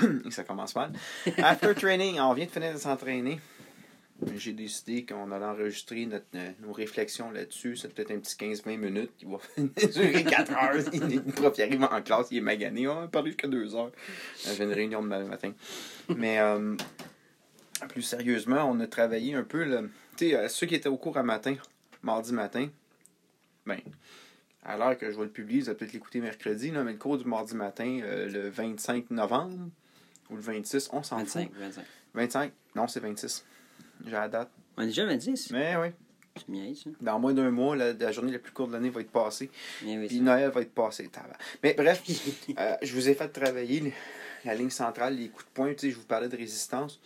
ça commence mal. After training, on vient de finir de s'entraîner. J'ai décidé qu'on allait enregistrer notre, euh, nos réflexions là-dessus. C'est peut-être un petit 15-20 minutes qui va durer 4 heures. Le prof il arrive en classe, il est magané. On va parler jusqu'à 2 heures. Euh, J'ai une réunion demain matin. Mais euh, plus sérieusement, on a travaillé un peu. Tu sais, ceux qui étaient au cours à matin, mardi matin, ben, à l'heure que je vais le publier, vous allez peut-être l'écouter mercredi, là, mais le cours du mardi matin, le 25 novembre ou le 26, on s'en fout. 25, 25. 25, non, c'est 26. J'ai la date. On est déjà le 26. Mais oui, C'est bien, ça. dans moins d'un mois, la, la journée la plus courte de l'année va être passée. Oui, Puis. Noël va être passé. Mais bref, euh, je vous ai fait travailler le- la ligne centrale, les coups de poing. Tu sais, je vous parlais de résistance.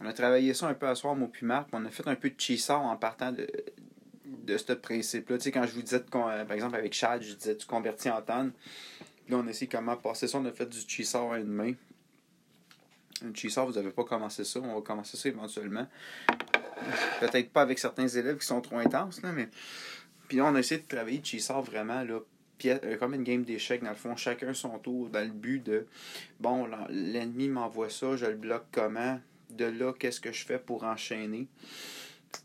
On a travaillé ça un peu à soir, moi puis Marc. puis On a fait un peu de cheesar en partant de, de ce principe-là. Tu sais, quand je vous disais, euh, par exemple, avec Chad, je disais, tu convertis en tanne. Puis là, on a essayé comment passer ça. On a fait du cheesar à une main. Un cheesar, vous n'avez pas commencé ça. On va commencer ça éventuellement. Peut-être pas avec certains élèves qui sont trop intenses, là, mais. Puis là, on a essayé de travailler cheesar vraiment, là, euh, comme une game d'échecs, dans le fond, chacun son tour, dans le but de bon, l'en- l'ennemi m'envoie ça, je le bloque comment, de là, qu'est-ce que je fais pour enchaîner?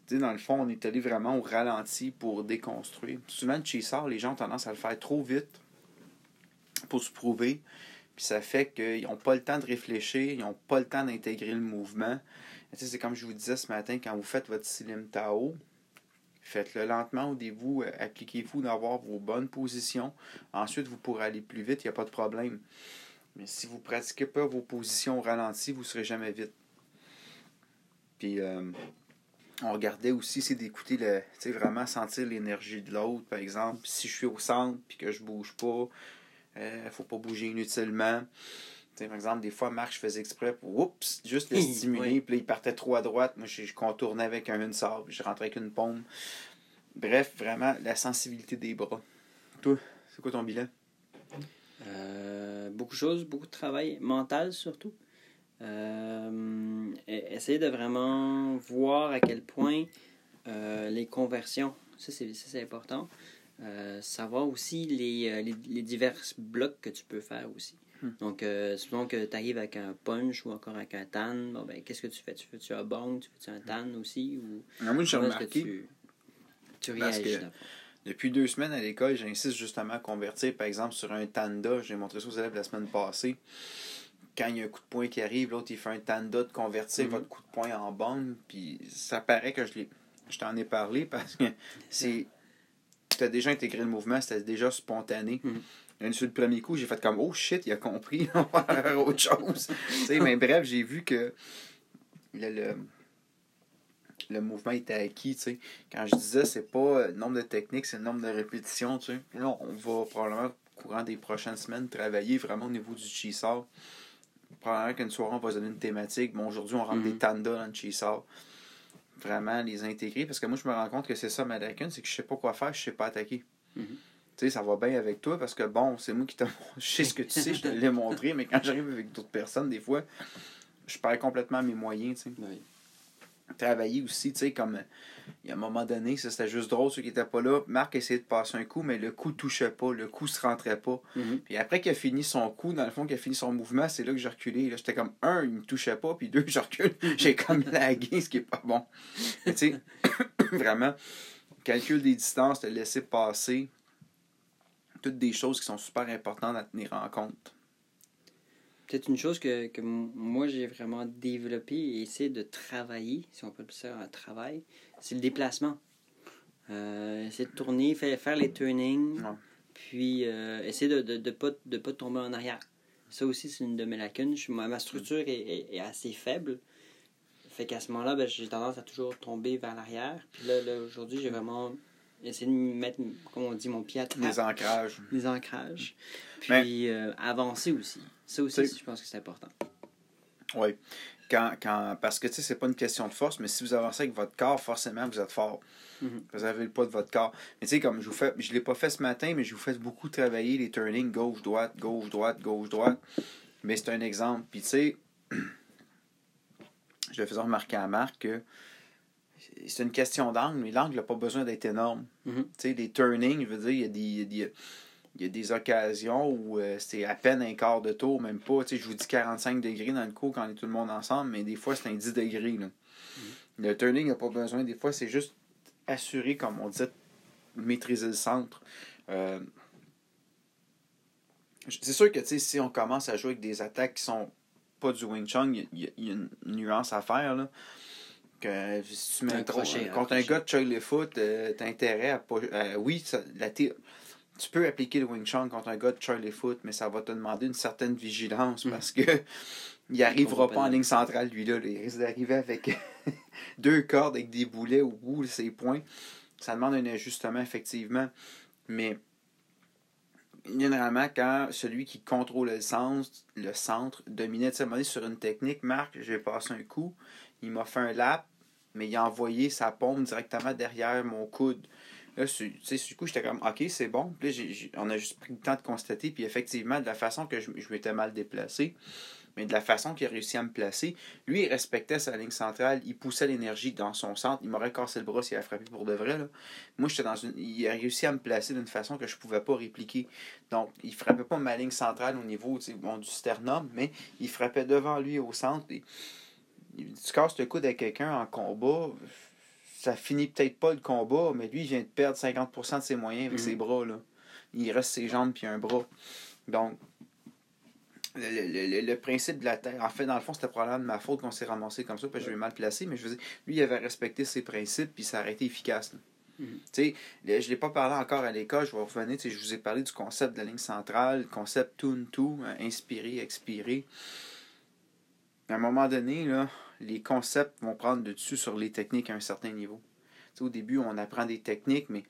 Tu sais, dans le fond, on est allé vraiment au ralenti pour déconstruire. Souvent, le les gens ont tendance à le faire trop vite pour se prouver. Puis ça fait qu'ils n'ont pas le temps de réfléchir, ils n'ont pas le temps d'intégrer le mouvement. Tu sais, C'est comme je vous disais ce matin, quand vous faites votre Silim Tao, faites-le lentement au début, euh, appliquez-vous d'avoir vos bonnes positions. Ensuite, vous pourrez aller plus vite, il n'y a pas de problème. Mais si vous ne pratiquez pas vos positions au ralenti, vous ne serez jamais vite. Puis, euh, on regardait aussi, c'est d'écouter, le, vraiment sentir l'énergie de l'autre. Par exemple, si je suis au centre puis que je bouge pas, il ne faut pas bouger inutilement. Tu sais, par exemple, des fois, Marc, je faisais exprès pour oups, juste le stimuler. Oui. Puis là, il partait trop à droite. Moi, je, je contournais avec un une sable, je rentrais avec une paume. Bref, vraiment, la sensibilité des bras. Toi, c'est quoi ton bilan? Euh, beaucoup de choses, beaucoup de travail mental surtout. Euh, e- essayer de vraiment voir à quel point euh, les conversions, ça, c'est important. Euh, savoir aussi les, euh, les, les divers blocs que tu peux faire aussi. Hmm. Donc, euh, supposons que tu arrives avec un punch ou encore avec un tan, bon, ben, qu'est-ce que tu fais? Tu fais-tu un bang? Tu fais-tu un tan aussi? Ou Ah, Moi, j'ai remarqué, tu, tu Parce réagis? que- depuis deux semaines à l'école, j'insiste justement à convertir, par exemple, sur un tanda. J'ai montré ça aux élèves la semaine passée. Quand il y a un coup de poing qui arrive, l'autre, il fait un tanda de convertir Mhm. votre coup de poing en bang. Puis ça paraît que je. Je t'en ai parlé parce que c'est. As déjà intégré le mouvement, c'était déjà spontané. Mhm. Et Sur le premier coup, j'ai fait comme Oh shit, il a compris, on va faire autre chose. Mais bref, j'ai vu que le, le, le mouvement était acquis. Quand je disais, c'est pas le nombre de techniques, c'est le nombre de répétitions. Là, on va probablement, au courant des prochaines semaines, travailler vraiment au niveau du cheesar. Probablement qu'une soirée, on va se donner une thématique. Bon, aujourd'hui, on rentre des tandas dans le cheesar. Vraiment les intégrer. Parce que moi, je me rends compte que c'est ça ma lacune, c'est que je sais pas quoi faire, je sais pas attaquer. Mhm. Tu sais, ça va bien avec toi parce que bon, c'est moi qui te Je sais ce que tu sais, je te l'ai montré, mais quand j'arrive avec d'autres personnes, des fois, je perds complètement mes moyens, tu sais Oui. Travailler aussi, tu sais, comme il y a un moment donné, ça c'était juste drôle, ceux qui étaient pas là, Marc essayait de passer un coup, mais le coup touchait pas, le coup se rentrait pas. Mhm. Puis après qu'il a fini son coup, dans le fond, qu'il a fini son mouvement, c'est là que j'ai reculé. Là, j'étais comme, un, il me touchait pas, puis deux, je recule. J'ai comme lagué, ce qui est pas bon. Tu sais, vraiment, calcul des distances, te laisser passer, toutes des choses qui sont super importantes à tenir en compte. Peut-être une chose que, que moi j'ai vraiment développé et essayé de travailler, si on peut appeler ça un travail, c'est le déplacement. Euh, essayer de tourner, faire, faire les turnings, puis euh, essayer de ne de, de pas, de pas tomber en arrière. Ça aussi, c'est une de mes lacunes. Je, ma, ma structure est, est- est assez faible. Fait qu'à ce moment-là, ben, j'ai tendance à toujours tomber vers l'arrière. Puis là, là aujourd'hui, j'ai vraiment essayé de mettre, comme on dit, mon pied à terre Les ancrages. des ancrages. Mais- Puis euh, avancer aussi. Ça aussi, je pense que c'est important. Oui. Quand, quand, parce que tu sais, c'est pas une question de force, mais si vous avancez avec votre corps, forcément, vous êtes fort. Mhm. Vous avez le poids de votre corps. Mais tu sais, comme je vous fais, je l'ai pas fait ce matin, mais je vous fais beaucoup travailler les turnings gauche-droite, gauche-droite, gauche-droite. Mais c'est un exemple. Puis tu sais, je le faisais remarquer à Marc que c'est une question d'angle, mais l'angle n'a pas besoin d'être énorme. Mhm. Tu sais, les turnings, je veux dire, il y a des. y a des- y a des occasions où euh, c'est à peine un quart de tour, même pas. Je vous dis 45 degrés dans le cours quand on est tout le monde ensemble, mais des fois, c'est un 10 degrés. Là. Mm-hmm. Le turning n'a pas besoin. Des fois, c'est juste assurer, comme on dit, maîtriser le centre. Euh, c'est sûr que si on commence à jouer avec des attaques qui sont pas du Wing Chun, il y, a une nuance à faire. Là. Que, si tu mets contre un gars de Charlie Foot, euh, tu as intérêt à pas. oui, la tu peux appliquer le Wing Chun contre un gars de Charlie Foot, mais ça va te demander une certaine vigilance mm. parce que il n'arrivera pas en ligne centrale, lui-là. Il risque d'arriver avec deux cordes avec des boulets au bout de ses points. Ça demande un ajustement, effectivement. Mais généralement, quand celui qui contrôle le centre, le centre dominait, tu sur une technique, Marc, j'ai passé un coup, il m'a fait un lap, mais il a envoyé sa pompe directement derrière mon coude. Là, tu sais, du coup, j'étais comme, OK, c'est bon. Puis on a juste pris le temps de constater, puis effectivement, de la façon que je, m'étais mal déplacé, mais de la façon qu'il a réussi à me placer, lui, il respectait sa ligne centrale, il poussait l'énergie dans son centre, il m'aurait cassé le bras s'il avait frappé pour de vrai. Là. Moi, j'étais dans une. Il a réussi à me placer d'une façon que je pouvais pas répliquer. Donc, il frappait pas ma ligne centrale au niveau bon, du sternum, mais il frappait devant lui au centre. Tu casses le coude à quelqu'un en combat, ça finit peut-être pas le combat, mais lui, il vient de perdre 50% de ses moyens avec ses mm-hmm. bras. Là. Il reste ses jambes puis un bras. Donc, le, le, principe de la terre. En fait, dans le fond, c'était probablement de ma faute qu'on s'est ramassé comme ça, parce que je l'ai mal placé, mais je veux dire, lui, il avait respecté ses principes, puis ça a été efficace. Tu sais, je ne l'ai pas parlé encore à l'école, je vais revenir, je vous ai parlé du concept de la ligne centrale, concept tune to, inspirer, expirer. À un moment donné, là, les concepts vont prendre le dessus sur les techniques à un certain niveau. au début, on apprend des techniques, mais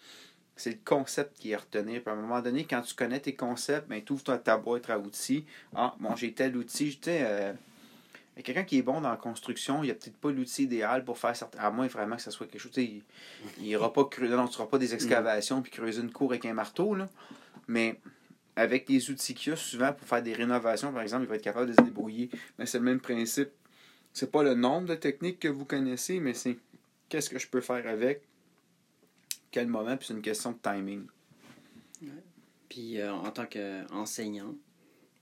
c'est le concept qui est retenu. Puis à un moment donné, quand tu connais tes concepts, ben, tu ouvres ta boîte à outils. Ah, bon, j'ai tel outil. Tu euh, quelqu'un qui est bon dans la construction, il n'y a peut-être pas l'outil idéal pour faire certains. À moins vraiment que ce soit quelque chose. Il n'ira pas creuser. Non, tu pas des excavations puis creuser une cour avec un marteau. Là. Mais avec les outils qu'il y a souvent pour faire des rénovations, par exemple, il va être capable de se débrouiller. Mais c'est le même principe. C'est pas le nombre de techniques que vous connaissez, mais c'est qu'est-ce que je peux faire avec quel moment, puis c'est une question de timing. Puis euh, en tant qu'enseignant,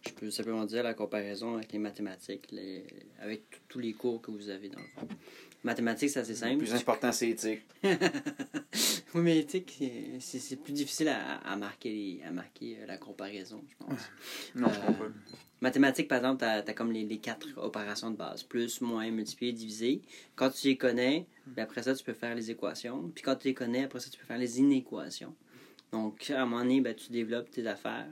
je peux simplement dire la comparaison avec les mathématiques, les, avec tous les cours que vous avez dans le fond. Mathématiques, c'est assez simple. Le plus important, c'est éthique. oui, mais éthique, c'est plus difficile à, à, marquer, à marquer euh, la comparaison, je pense. non, je comprends. Euh, mathématiques, par exemple, tu as, comme les, les, quatre opérations de base plus, moins, multiplier, diviser. Quand tu les connais, ben après ça, tu peux faire les équations. Puis quand tu les connais, après ça, tu peux faire les inéquations. Donc, à un moment donné, ben, tu développes tes affaires.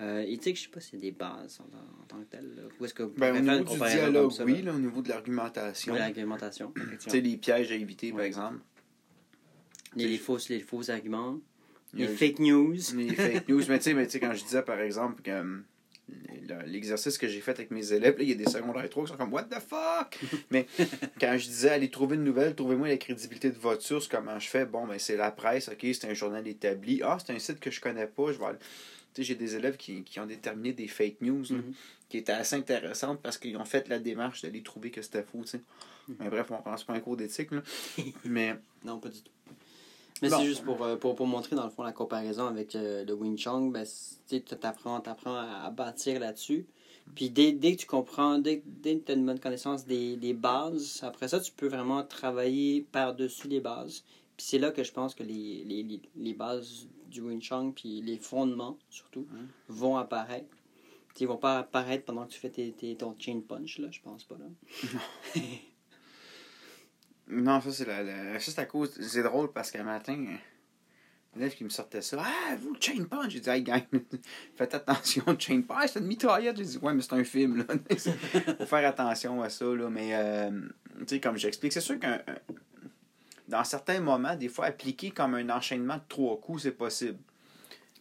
Euh, éthique, je sais pas si c'est des bases en, tant que tel. Où est-ce que vous ben, au niveau du dialogue, oui, là, au niveau de l'argumentation. Oui, l'argumentation. tu sais, les pièges à éviter, par exemple. Les, les, fausses, les faux arguments. Les fake news. Les fake news. mais tu sais, quand je disais, par exemple, que hum, l'exercice que j'ai fait avec mes élèves, il y a des secondaires 3 qui sont comme What the fuck? Mais quand je disais allez trouver une nouvelle, trouvez-moi la crédibilité de votre source, comment je fais? Bon, ben c'est la presse, ok, c'est un journal établi. Ah, c'est un site que je connais pas, je vais j'ai des élèves qui, qui, ont déterminé des fake news mm-hmm. qui étaient assez intéressantes parce qu'ils ont fait la démarche d'aller trouver que c'était faux. Mm-hmm. Mais bref, on ne pense pas un cours d'éthique. Mais... non, pas du tout. Mais c'est juste pour, euh, pour, pour, montrer, dans le fond, la comparaison avec euh, le Wing Chun. Ben, tu apprends, apprends à, bâtir là-dessus. Puis dès, dès, que tu comprends, dès, dès que tu as une bonne connaissance des, des, bases, après ça, tu peux vraiment travailler par-dessus les bases. Puis c'est là que je pense que les, les, les bases du Wing Chun, puis les fondements, surtout, vont apparaître. Ils vont pas apparaître pendant que tu fais tes, tes, ton chain punch, là, je pense pas. Là. Non, ça, c'est la, juste à cause. C'est drôle parce qu'un matin, un élève qui me sortait ça. Ah, vous, chain punch. J'ai dit, hey, gang, faites attention, chain punch. C'est une mitraillette. J'ai dit, ouais, mais c'est un film, là. Faut faire attention à ça, là. Mais, euh, tu sais, comme j'explique, c'est sûr qu'un. Dans certains moments, des fois, appliquer comme un enchaînement de trois coups, c'est possible.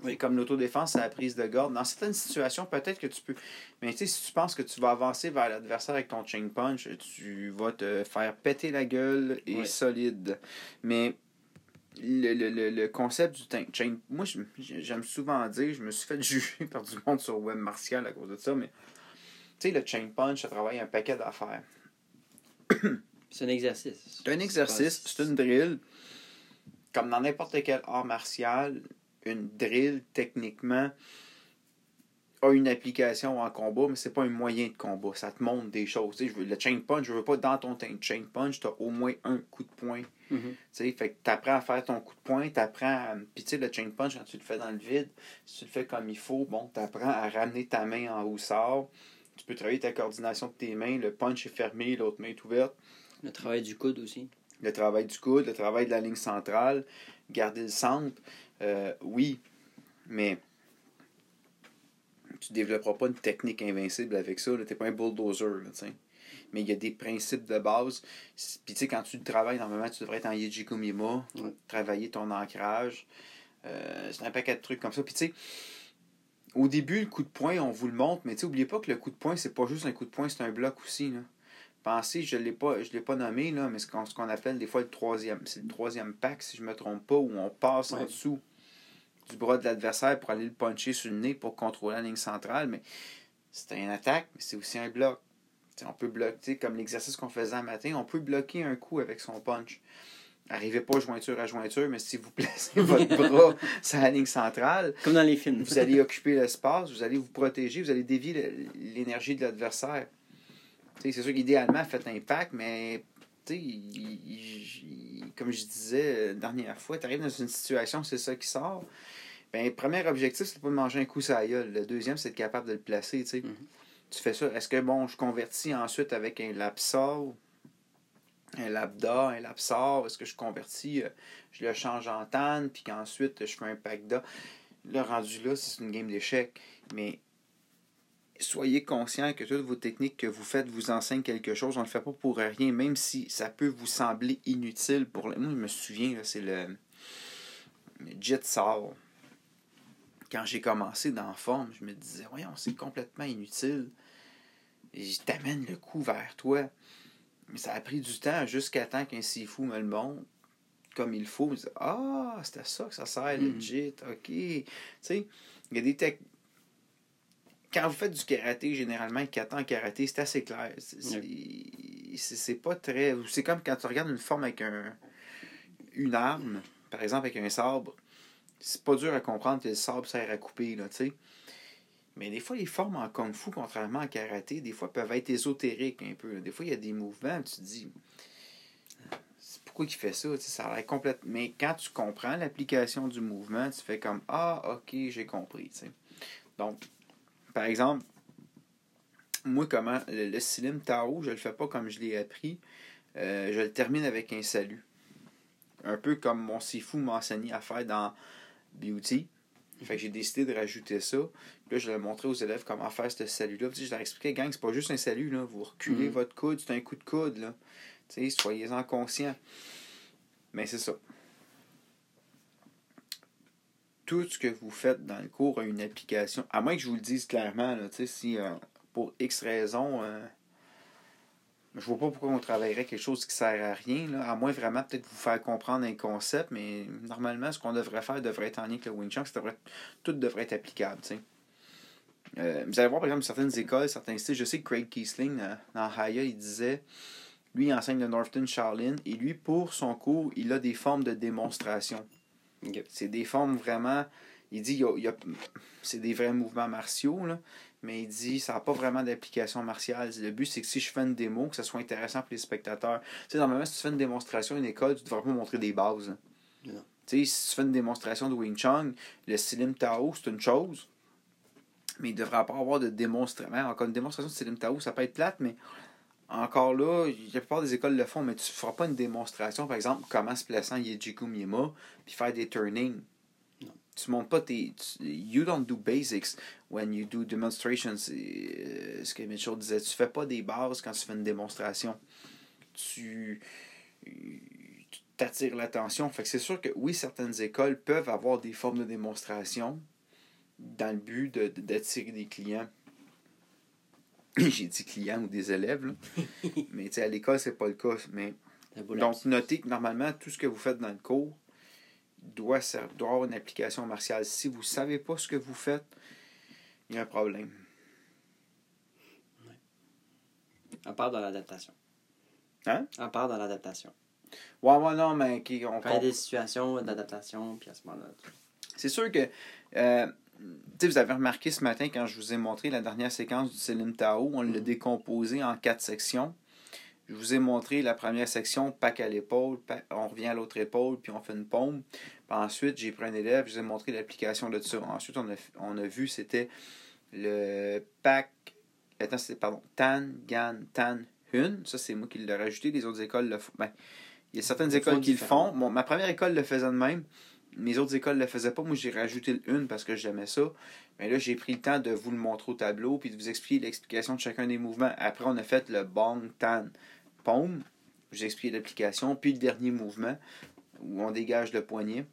Oui. Comme l'autodéfense, c'est la prise de garde. Dans certaines situations, peut-être que tu peux. Mais tu sais, si tu penses que tu vas avancer vers l'adversaire avec ton chain punch, tu vas te faire péter la gueule et solide. Mais le, le, le, concept du chain. Moi, j'aime souvent dire, je me suis fait juger par du monde sur web martial à cause de ça, mais tu sais, le chain punch, ça travaille un paquet d'affaires. c'est un exercice. C'est un exercice, c'est une drill. Comme dans n'importe quel art martial, une drill, techniquement, a une application en combat, mais c'est pas un moyen de combat. Ça te montre des choses. je veux, le chain punch, je veux pas dans ton chain punch, tu as au moins un coup de poing. Mhm. Fait que tu apprends à faire ton coup de poing, tu apprends à. Puis tu sais, le chain punch, quand tu le fais dans le vide, si tu le fais comme il faut, bon, tu apprends à ramener ta main en haut sort. Tu peux travailler ta coordination de tes mains. Le punch est fermé, l'autre main est ouverte. Le travail du coude aussi. Le travail du coude, le travail de la ligne centrale, garder le centre. Euh, oui, mais tu développeras pas une technique invincible avec ça. Tu n'es pas un bulldozer. Là, mais il y a des principes de base. Puis tu sais, quand tu travailles, normalement, tu devrais être en Yijikumima, travailler ton ancrage. Euh, c'est un paquet de trucs comme ça. Puis tu sais, au début, le coup de poing, on vous le montre, mais tu sais, oubliez pas que le coup de poing, c'est pas juste un coup de poing, c'est un bloc aussi. Là. Pensez, je ne l'ai pas, je l'ai pas nommé, là, mais c'est ce qu'on appelle des fois le troisième. C'est le troisième pack, si je me trompe pas, où on passe en dessous du bras de l'adversaire pour aller le puncher sur le nez pour contrôler la ligne centrale. Mais c'est une attaque, mais c'est aussi un bloc. on peut bloquer, comme l'exercice qu'on faisait un matin, on peut bloquer un coup avec son punch. Arrivez pas jointure à jointure, mais si vous placez votre bras sur la ligne centrale, comme dans les films, vous allez occuper l'espace, vous allez vous protéger, vous allez dévier l'énergie de l'adversaire. C'est sûr qu'idéalement, faites un pack, mais comme je disais la dernière fois, tu arrives dans une situation, c'est ça qui sort. Ben, le premier objectif, c'est pas de manger un coup sur la gueule. Le deuxième, c'est d'être capable de le placer. Tu fais ça. Est-ce que, bon, je convertis ensuite avec un lapsor, un labda, un lapsor? Est-ce que je convertis, euh, je le change en tan, puis qu'ensuite, je fais un pack d'A? Le rendu là, c'est une game d'échecs. Mais soyez conscient que toutes vos techniques que vous faites vous enseignent quelque chose. On ne le fait pas pour rien, même si ça peut vous sembler inutile. Pour le... Moi, je me souviens, c'est le... le Jet Saw. Quand j'ai commencé dans la forme, je me disais, voyons, c'est complètement inutile. Et je t'amène le coup vers toi. Mais ça a pris du temps jusqu'à temps qu'un Sifu me le montre comme il faut. ah, c'était ça que ça sert, mm. legit, ok. Tu sais, il y a des techniques quand vous faites du karaté, généralement, kata en karaté, c'est assez clair. C'est pas très. C'est comme quand tu regardes une forme avec un, une arme, par exemple avec un sabre. C'est pas dur à comprendre que le sabre sert à couper, là, tu sais. Mais des fois, les formes en kung fu, contrairement en karaté, des fois peuvent être ésotériques un peu. Des fois, il y a des mouvements, tu te dis, pourquoi il fait ça? ça a l'air complètement. Mais quand tu comprends l'application du mouvement, tu fais comme, ah, ok, j'ai compris, tu sais. Donc, par exemple, moi, comment le, le Tao, je le fais pas comme je l'ai appris. Euh, je le termine avec un salut. Un peu comme mon Sifu m'a enseigné à faire dans Beauty. Fait que j'ai décidé de rajouter ça. Puis là, je l'ai montré aux élèves comment faire ce salut-là. je leur expliquais, gang, c'est pas juste un salut, là. Vous reculez mm. votre coude, c'est un coup de coude, là. soyez-en conscients. Mais c'est ça tout ce que vous faites dans le cours a une application. À moins que je vous le dise clairement, si euh, pour X raison, euh, je vois pas pourquoi on travaillerait quelque chose qui sert à rien, à moins vraiment peut-être vous faire comprendre un concept, mais normalement, ce qu'on devrait faire devrait être en lien avec le Wing Chun, tout devrait être applicable. Euh, vous allez voir, par exemple, certaines écoles, certains styles. Je sais que Craig Kiesling, dans Haya, il disait lui, il enseigne le Northern Shaolin, et lui, pour son cours, il a des formes de démonstration. C'est des formes vraiment. Il dit y a, c'est des vrais mouvements martiaux, là, mais il dit ça n'a pas vraiment d'application martiale. Le but, c'est que si je fais une démo, que ce soit intéressant pour les spectateurs. Tu sais, normalement, si tu fais une démonstration à une école, tu ne devrais pas montrer des bases. Tu sais, si tu fais une démonstration de Wing Chun, le Silim Tao, c'est une chose, mais il ne devrait pas avoir de démonstration. Encore une démonstration de Silim Tao, ça peut être plate, mais encore là, la plupart des écoles le font, mais tu ne feras pas une démonstration, par exemple, comment se placer en Yejiku Miyama, puis faire des turnings. Non. Tu montres pas tes. you don't do basics when you do demonstrations. Euh, ce que Mitchell disait. Tu fais pas des bases quand tu fais une démonstration. Tu t'attires l'attention. Fait que c'est sûr que oui, certaines écoles peuvent avoir des formes de démonstration dans le but d'attirer des clients. j'ai dit clients ou des élèves. mais à l'école, c'est pas le cas. Mais, donc, notez que normalement, tout ce que vous faites dans le cours doit, doit avoir une application martiale. Si vous ne savez pas ce que vous faites, il y a un problème. On part dans l'adaptation. Hein? On part dans l'adaptation. Ouais, ouais, non, mais qui, on, fait des situations d'adaptation, puis à ce moment-là. C'est sûr que euh, vous avez remarqué ce matin quand je vous ai montré la dernière séquence du Selim Tao, on l'a mm. décomposé en quatre sections. Je vous ai montré la première section, pack à l'épaule, on revient à l'autre épaule, puis on fait une paume. Puis ensuite, j'ai pris un élève, je vous ai montré l'application de ça. Ensuite, on a, on a vu, c'était le pack. Attends, c'était, pardon, Tan, Gan, Tan, Hun. Ça, c'est moi qui l'ai rajouté. Les autres écoles le font. Ben, il y a certaines écoles qui le font. Bon, ma première école le faisait de même. Mes autres écoles ne le faisaient pas. Moi, j'ai rajouté une parce que j'aimais ça. Mais là, j'ai pris le temps de vous le montrer au tableau puis de vous expliquer l'explication de chacun des mouvements. Après, on a fait le bang, tan, paume. J'ai expliqué l'application. Puis le dernier mouvement où on dégage le poignet.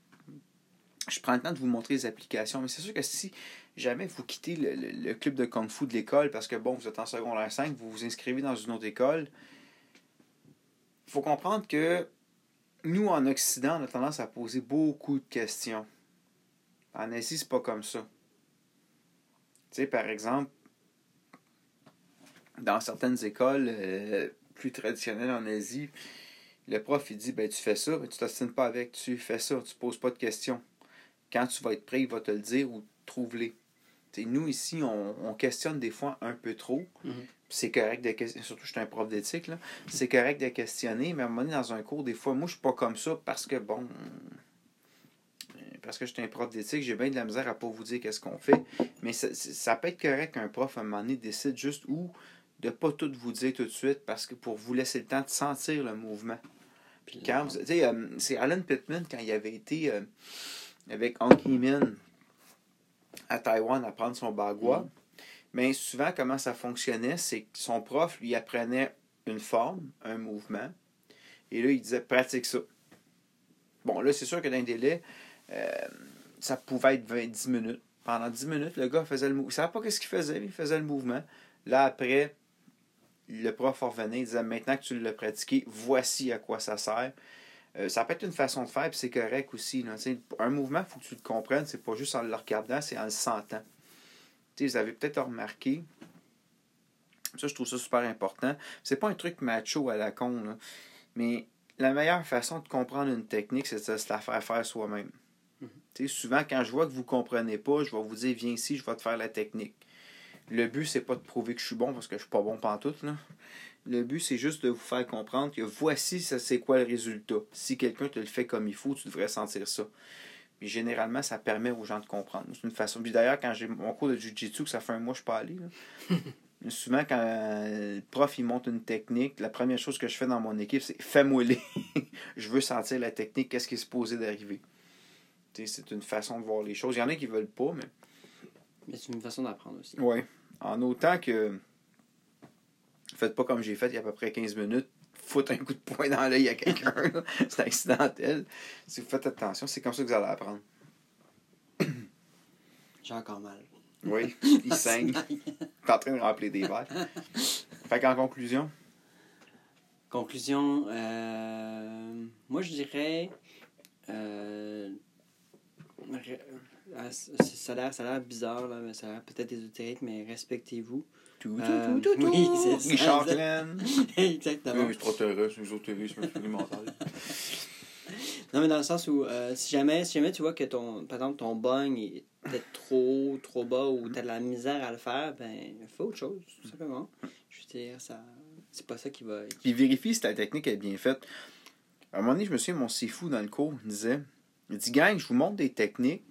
Je prends le temps de vous montrer les applications. Mais c'est sûr que si jamais vous quittez le, club de Kung Fu de l'école parce que, bon, vous êtes en secondaire 5, vous vous inscrivez dans une autre école, il faut comprendre que nous, en Occident, on a tendance à poser beaucoup de questions. En Asie, c'est pas comme ça. Tu sais, par exemple, dans certaines écoles euh, plus traditionnelles en Asie, le prof, il dit, ben, tu fais ça, mais tu t'ostines pas avec, tu fais ça, tu poses pas de questions. Quand tu vas être prêt, il va te le dire ou trouve-les. Nous, ici, on, questionne des fois un peu trop. Mm-hmm c'est correct de questionner, surtout je suis un prof d'éthique, c'est correct de questionner, mais à un moment donné, dans un cours, des fois, moi, je suis pas comme ça parce que, bon, parce que je suis un prof d'éthique, j'ai bien de la misère à pas vous dire qu'est-ce qu'on fait, mais ça, peut être correct qu'un prof, à un moment donné, décide juste ou de pas tout vous dire tout de suite parce que pour vous laisser le temps de sentir le mouvement. Puis quand vous, euh, c'est Alan Pittman, quand il avait été euh, avec Hong Min à Taïwan à prendre son bagua, mm. Mais souvent, comment ça fonctionnait, c'est que son prof lui apprenait une forme, un mouvement, et là, il disait pratique ça. Bon, là, c'est sûr que dans un délai, euh, ça pouvait être 20, 10 minutes. Pendant 10 minutes, le gars faisait le mouvement. Il ne savait pas ce qu'il faisait, il faisait le mouvement. Là, après, le prof revenait, il disait maintenant que tu l'as pratiqué, voici à quoi ça sert. Euh, ça peut être une façon de faire, puis c'est correct aussi. Un mouvement, il faut que tu le comprennes, c'est pas juste en le regardant, c'est en le sentant vous avez peut-être remarqué, ça je trouve ça super important. C'est pas un truc macho à la con, mais la meilleure façon de comprendre une technique, c'est de se la faire faire soi-même. Mhm. Souvent, quand je vois que vous ne comprenez pas, je vais vous dire viens ici, je vais te faire la technique. Le but, c'est pas de prouver que je suis bon parce que je suis pas bon pantoute. Là. Le but, c'est juste de vous faire comprendre que voici c'est quoi le résultat. Si quelqu'un te le fait comme il faut, tu devrais sentir ça. Puis généralement, ça permet aux gens de comprendre. C'est une façon. Puis d'ailleurs, quand j'ai mon cours de Jiu-Jitsu, que ça fait un mois je suis pas allé, souvent quand le prof il monte une technique, la première chose que je fais dans mon équipe, c'est fais-moi je veux sentir la technique, qu'est-ce qui est supposé d'arriver. C'est une façon de voir les choses. Il y en a qui veulent pas, mais. Mais c'est une façon d'apprendre aussi. Oui. En autant que. Faites pas comme j'ai fait il y a à peu près 15 minutes foutre un coup de poing dans l'œil à quelqu'un. c'est accidentel. Si vous faites attention, c'est comme ça que vous allez apprendre. J'ai encore mal. Oui, il saigne. T'es en train de remplir des verres. Fait qu'en conclusion? Conclusion, euh, moi je dirais. Euh, ça a l'air bizarre, là, mais ça a l'air peut-être ésotérique, mais respectez-vous. Tout, tout, euh, tout, tout, oui, c'est Richard Glenn. Exactement. Oui, extraterrestre, ésotérisme mental. Non, mais dans le sens où, euh, si, jamais, si jamais tu vois que ton, par exemple, ton bang est peut-être trop haut, trop bas, ou tu as de la misère à le faire, ben, fais autre chose, tout simplement. Je veux dire, ça, c'est pas ça qui va. Puis vérifie si ta technique est bien faite. À un moment donné, je me souviens, mon sifu dans le cours disait il dit, gang, je vous montre des techniques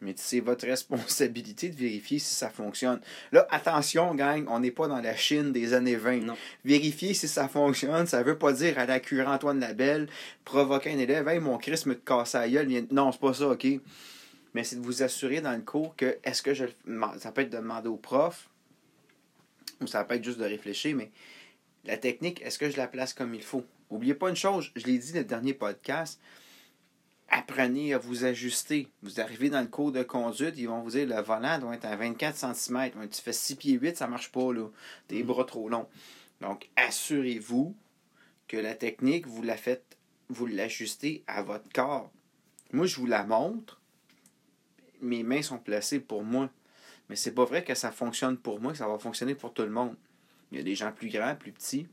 mais c'est votre responsabilité de vérifier si ça fonctionne. Là, attention, gang, on n'est pas dans la Chine des années 20. Non. Vérifier si ça fonctionne, ça veut pas dire à la cure Antoine Labelle, provoquer un élève, hey, mon Christ me te casse la gueule. Non, c'est pas ça, OK? Mais c'est de vous assurer dans le cours que, est-ce que je. Ça peut être de demander au prof, ou ça peut être juste de réfléchir, mais la technique, est-ce que je la place comme il faut? Oubliez pas une chose, je l'ai dit dans le dernier podcast, apprenez à vous ajuster. Vous arrivez dans le cours de conduite, ils vont vous dire le volant doit être à 24 cm. Tu fais 6 pieds 8, ça marche pas, là. Tes mm. bras trop longs. Donc, assurez-vous que la technique, vous la faites, vous l'ajustez à votre corps. Moi, je vous la montre. Mes mains sont placées pour moi. Mais c'est pas vrai que ça fonctionne pour moi, que ça va fonctionner pour tout le monde. Il y a des gens plus grands, plus petits.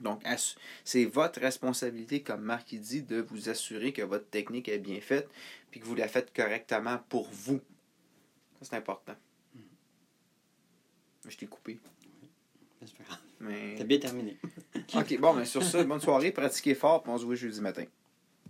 Donc, c'est votre responsabilité, comme Marc il dit, de vous assurer que votre technique est bien faite puis que vous la faites correctement pour vous. Ça, c'est important. Je t'ai coupé. Mais... T'as bien terminé. ok, bon, mais sur ça, bonne soirée, pratiquez fort, puis on se voit jeudi matin.